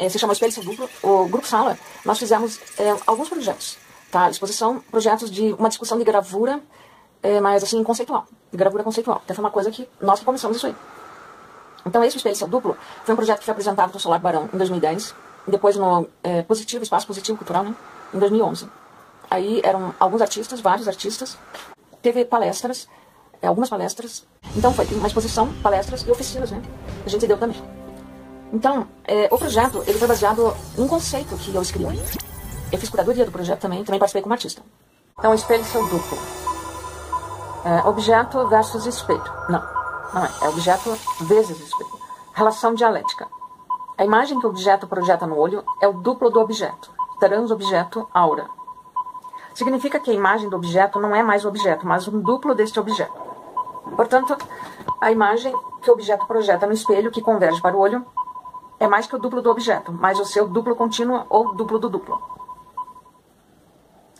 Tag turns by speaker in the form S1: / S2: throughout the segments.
S1: é, se chama Seu Duplo, o Grupo Sala, nós fizemos é, alguns projetos. Tá? Exposição, projetos de uma discussão de gravura, é, mas assim, conceitual. De gravura conceitual. Então foi uma coisa que nós que começamos isso aí. Então esse Seu Duplo foi um projeto que foi apresentado no Solar Barão em 2010, e depois no é, Positivo, Espaço Positivo Cultural, né? Em 2011. Aí eram alguns artistas, vários artistas. Teve palestras, é, algumas palestras. Então foi uma exposição, palestras e oficinas, né? A gente deu também. Então, é, o projeto ele foi baseado num conceito que eu escrevi. Eu fiz curadoria do projeto também, também participei como artista. Então, espelho seu duplo. É, objeto versus espelho. Não, não é. É objeto vezes espelho. Relação dialética. A imagem que o objeto projeta no olho é o duplo do objeto. Transobjeto aura. Significa que a imagem do objeto não é mais o objeto, mas um duplo deste objeto. Portanto, a imagem que o objeto projeta no espelho, que converge para o olho, é mais que o duplo do objeto, mas o seu duplo contínuo ou duplo do duplo.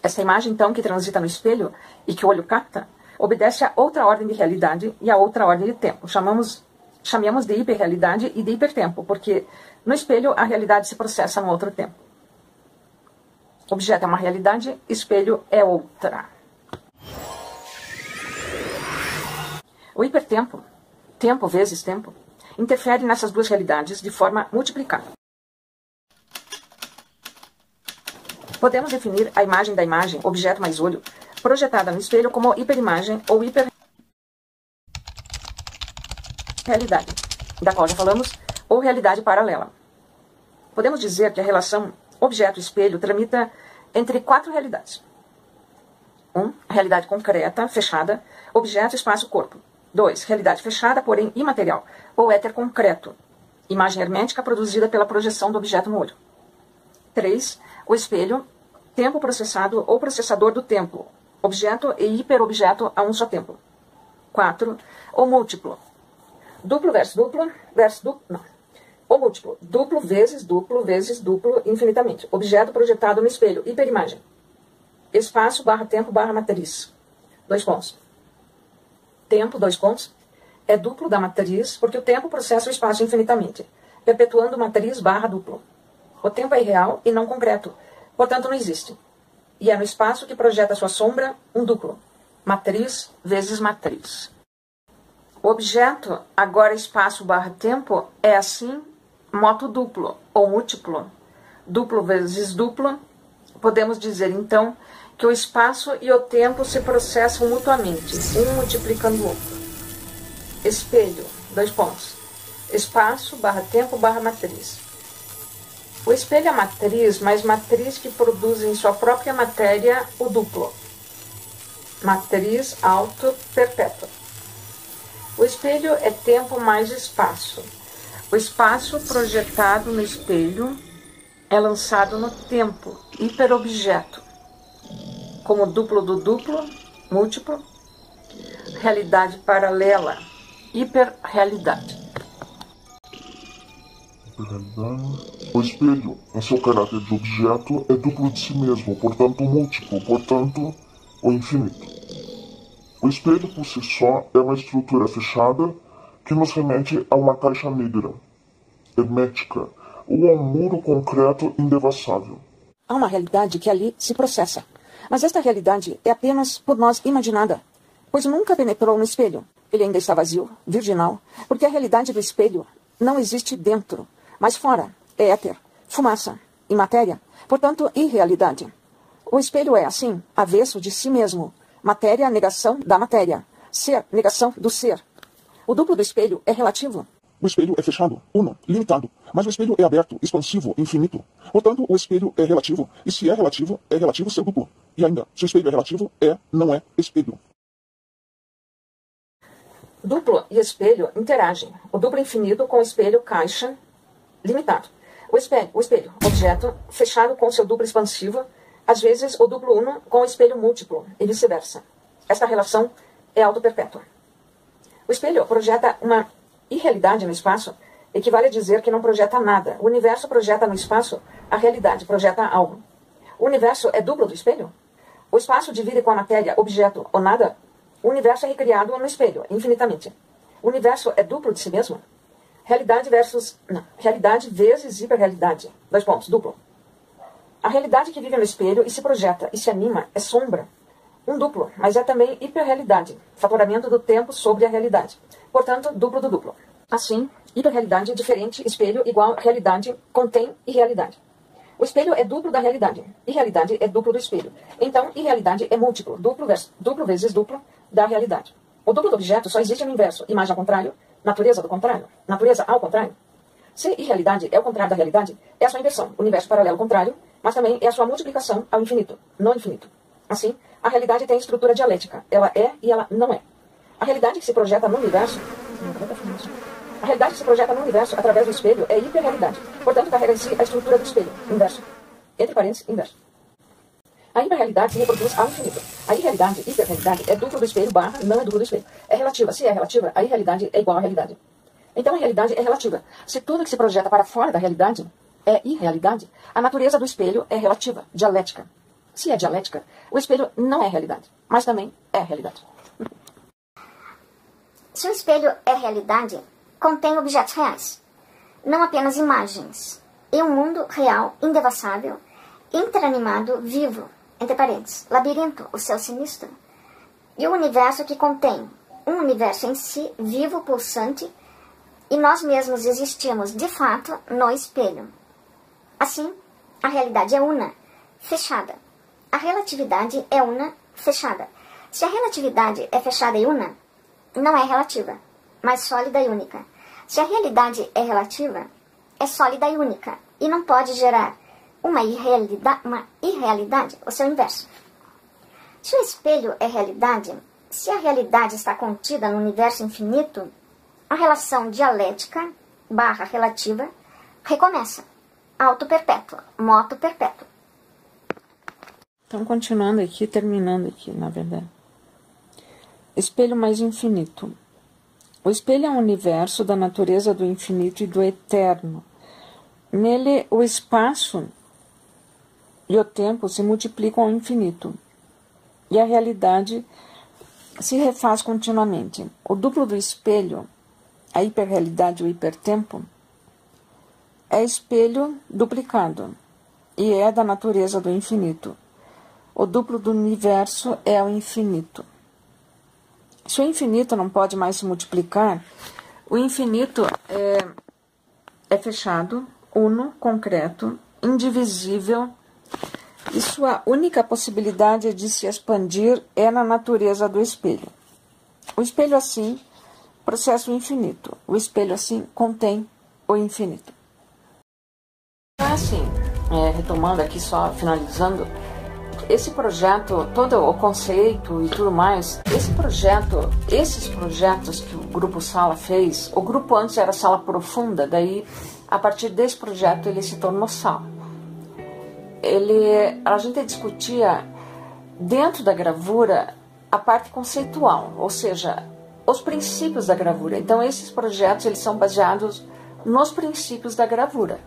S1: Essa imagem, então, que transita no espelho e que o olho capta, obedece a outra ordem de realidade e a outra ordem de tempo. Chamamos, chamamos de hiperrealidade e de hipertempo, porque no espelho a realidade se processa no outro tempo. Objeto é uma realidade, espelho é outra. O hipertempo, tempo vezes tempo, interfere nessas duas realidades de forma multiplicada. Podemos definir a imagem da imagem, objeto mais olho, projetada no espelho como hiperimagem ou hiperrealidade, da qual já falamos, ou realidade paralela. Podemos dizer que a relação objeto-espelho tramita entre quatro realidades. 1. Um, realidade concreta, fechada, objeto, espaço, corpo. 2. Realidade fechada, porém imaterial, ou éter concreto, imagem hermética produzida pela projeção do objeto no olho. 3. O espelho, tempo processado ou processador do tempo, objeto e hiperobjeto a um só tempo. 4. O múltiplo, duplo versus duplo versus duplo, não. O múltiplo, duplo vezes duplo vezes duplo infinitamente, objeto projetado no espelho, hiperimagem. Espaço barra tempo barra matriz. Dois pontos tempo, dois pontos, é duplo da matriz, porque o tempo processa o espaço infinitamente, perpetuando matriz barra duplo. O tempo é irreal e não concreto, portanto não existe. E é no espaço que projeta sua sombra um duplo, matriz vezes matriz. O objeto, agora espaço barra tempo, é assim moto duplo ou múltiplo. Duplo vezes duplo, podemos dizer então que o espaço e o tempo se processam mutuamente, um multiplicando o outro. Espelho, dois pontos. Espaço barra tempo barra matriz. O espelho é matriz, mas matriz que produz em sua própria matéria o duplo. Matriz auto perpétua. O espelho é tempo mais espaço. O espaço projetado no espelho é lançado no tempo, hiperobjeto como duplo do duplo, múltiplo, realidade paralela, hiperrealidade.
S2: O espelho, em seu caráter de objeto, é duplo de si mesmo, portanto múltiplo, portanto o infinito. O espelho por si só é uma estrutura fechada que nos remete a uma caixa negra, hermética, ou a um muro concreto indevassável.
S1: Há uma realidade que ali se processa. Mas esta realidade é apenas por nós imaginada, pois nunca penetrou no espelho. Ele ainda está vazio, virginal, porque a realidade do espelho não existe dentro, mas fora é éter, fumaça e matéria, portanto, irrealidade. O espelho é, assim, avesso de si mesmo. Matéria, negação da matéria. Ser, negação do ser. O duplo do espelho é relativo.
S2: O espelho é fechado, uno, limitado. Mas o espelho é aberto, expansivo, infinito. Portanto, o espelho é relativo. E se é relativo, é relativo seu duplo. E ainda, se o espelho é relativo, é, não é espelho.
S1: Duplo e espelho interagem. O duplo infinito com o espelho caixa limitado. O espelho, o espelho, objeto, fechado com seu duplo expansivo, às vezes o duplo uno com o espelho múltiplo, e vice-versa. Esta relação é auto-perpétua. O espelho projeta uma irrealidade no espaço equivale a dizer que não projeta nada. O universo projeta no espaço a realidade, projeta algo. O universo é duplo do espelho? O espaço divide com a matéria, objeto ou nada? O universo é recriado no espelho, infinitamente. O universo é duplo de si mesmo? Realidade versus. Não. Realidade vezes hiperrealidade. Dois pontos, duplo. A realidade que vive no espelho e se projeta e se anima é sombra. Um duplo, mas é também hiperrealidade. Fatoramento do tempo sobre a realidade. Portanto, duplo do duplo. Assim, hiperrealidade diferente, espelho igual realidade contém irrealidade. O espelho é duplo da realidade. Irrealidade é duplo do espelho. Então, irrealidade é múltiplo, duplo, versus, duplo vezes duplo da realidade. O duplo do objeto só existe no inverso, imagem ao contrário, natureza do contrário, natureza ao contrário. Se irrealidade é o contrário da realidade, é a sua inversão, universo paralelo contrário, mas também é a sua multiplicação ao infinito, no infinito. Assim, a realidade tem estrutura dialética. Ela é e ela não é. A realidade que se projeta no universo. A realidade que se projeta no universo através do espelho é hiperrealidade. Portanto, carrega em si a estrutura do espelho, inverso. Entre parênteses, inverso. A hiperrealidade se reproduz ao infinito. A irrealidade, hiperrealidade, é duplo do espelho barra, não é duplo do espelho. É relativa. Se é relativa, a irrealidade é igual à realidade. Então a realidade é relativa. Se tudo que se projeta para fora da realidade é irrealidade, a natureza do espelho é relativa, dialética. Se é dialética, o espelho não é realidade, mas também é realidade.
S3: Se o espelho é realidade, contém objetos reais, não apenas imagens, e um mundo real, indevassável, interanimado, vivo, entre parênteses, labirinto, o céu sinistro, e o universo que contém um universo em si, vivo, pulsante, e nós mesmos existimos, de fato, no espelho. Assim, a realidade é una, fechada. A relatividade é una, fechada. Se a relatividade é fechada e una, não é relativa, mas sólida e única. Se a realidade é relativa, é sólida e única, e não pode gerar uma irrealidade, uma irrealidade, o seu inverso. Se o espelho é realidade, se a realidade está contida no universo infinito, a relação dialética barra relativa recomeça. Auto perpétua, moto perpétua.
S4: Então, continuando aqui, terminando aqui, na verdade. Espelho mais infinito. O espelho é um universo da natureza do infinito e do eterno. Nele, o espaço e o tempo se multiplicam ao infinito. E a realidade se refaz continuamente. O duplo do espelho a hiperrealidade, o hipertempo, é espelho duplicado e é da natureza do infinito. O duplo do universo é o infinito. Se o infinito não pode mais se multiplicar, o infinito é, é fechado, uno, concreto, indivisível, e sua única possibilidade de se expandir é na natureza do espelho. O espelho, assim, processo infinito. O espelho, assim, contém o infinito.
S1: Então, assim, é, retomando aqui, só finalizando, esse projeto, todo o conceito e tudo mais, esse projeto, esses projetos que o Grupo Sala fez, o grupo antes era Sala Profunda, daí, a partir desse projeto, ele se tornou Sala. Ele, a gente discutia dentro da gravura a parte conceitual, ou seja, os princípios da gravura. Então esses projetos eles são baseados nos princípios da gravura,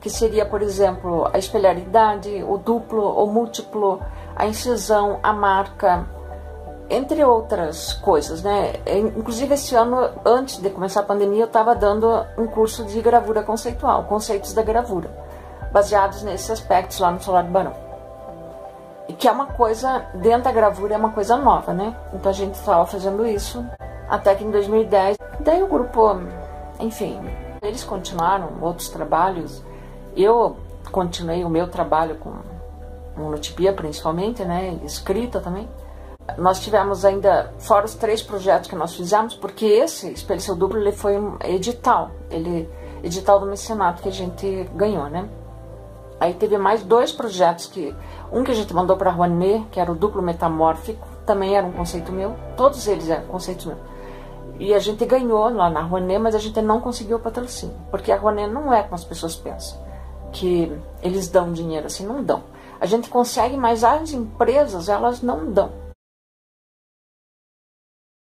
S1: que seria, por exemplo, a espelharidade, o duplo, o múltiplo, a incisão, a marca, entre outras coisas, né? Inclusive esse ano, antes de começar a pandemia, eu estava dando um curso de gravura conceitual, conceitos da gravura, baseados nesses aspectos lá no Solar do Barão. E que é uma coisa, dentro da gravura é uma coisa nova, né? Então a gente estava fazendo isso até que em 2010, daí o grupo, enfim, eles continuaram outros trabalhos. Eu continuei o meu trabalho com monotipia principalmente, né, escrita também. Nós tivemos ainda, fora os três projetos que nós fizemos, porque esse Espelho Seu Duplo ele foi um edital, ele edital do mecenato que a gente ganhou, né? Aí teve mais dois projetos que um que a gente mandou para Rouanet, que era o duplo metamórfico, também era um conceito meu. Todos eles eram conceitos meus. E a gente ganhou lá na Rouanet, mas a gente não conseguiu o patrocínio. Porque a Rouanet não é como as pessoas pensam. Que eles dão dinheiro assim, não dão. A gente consegue, mas as empresas, elas não dão.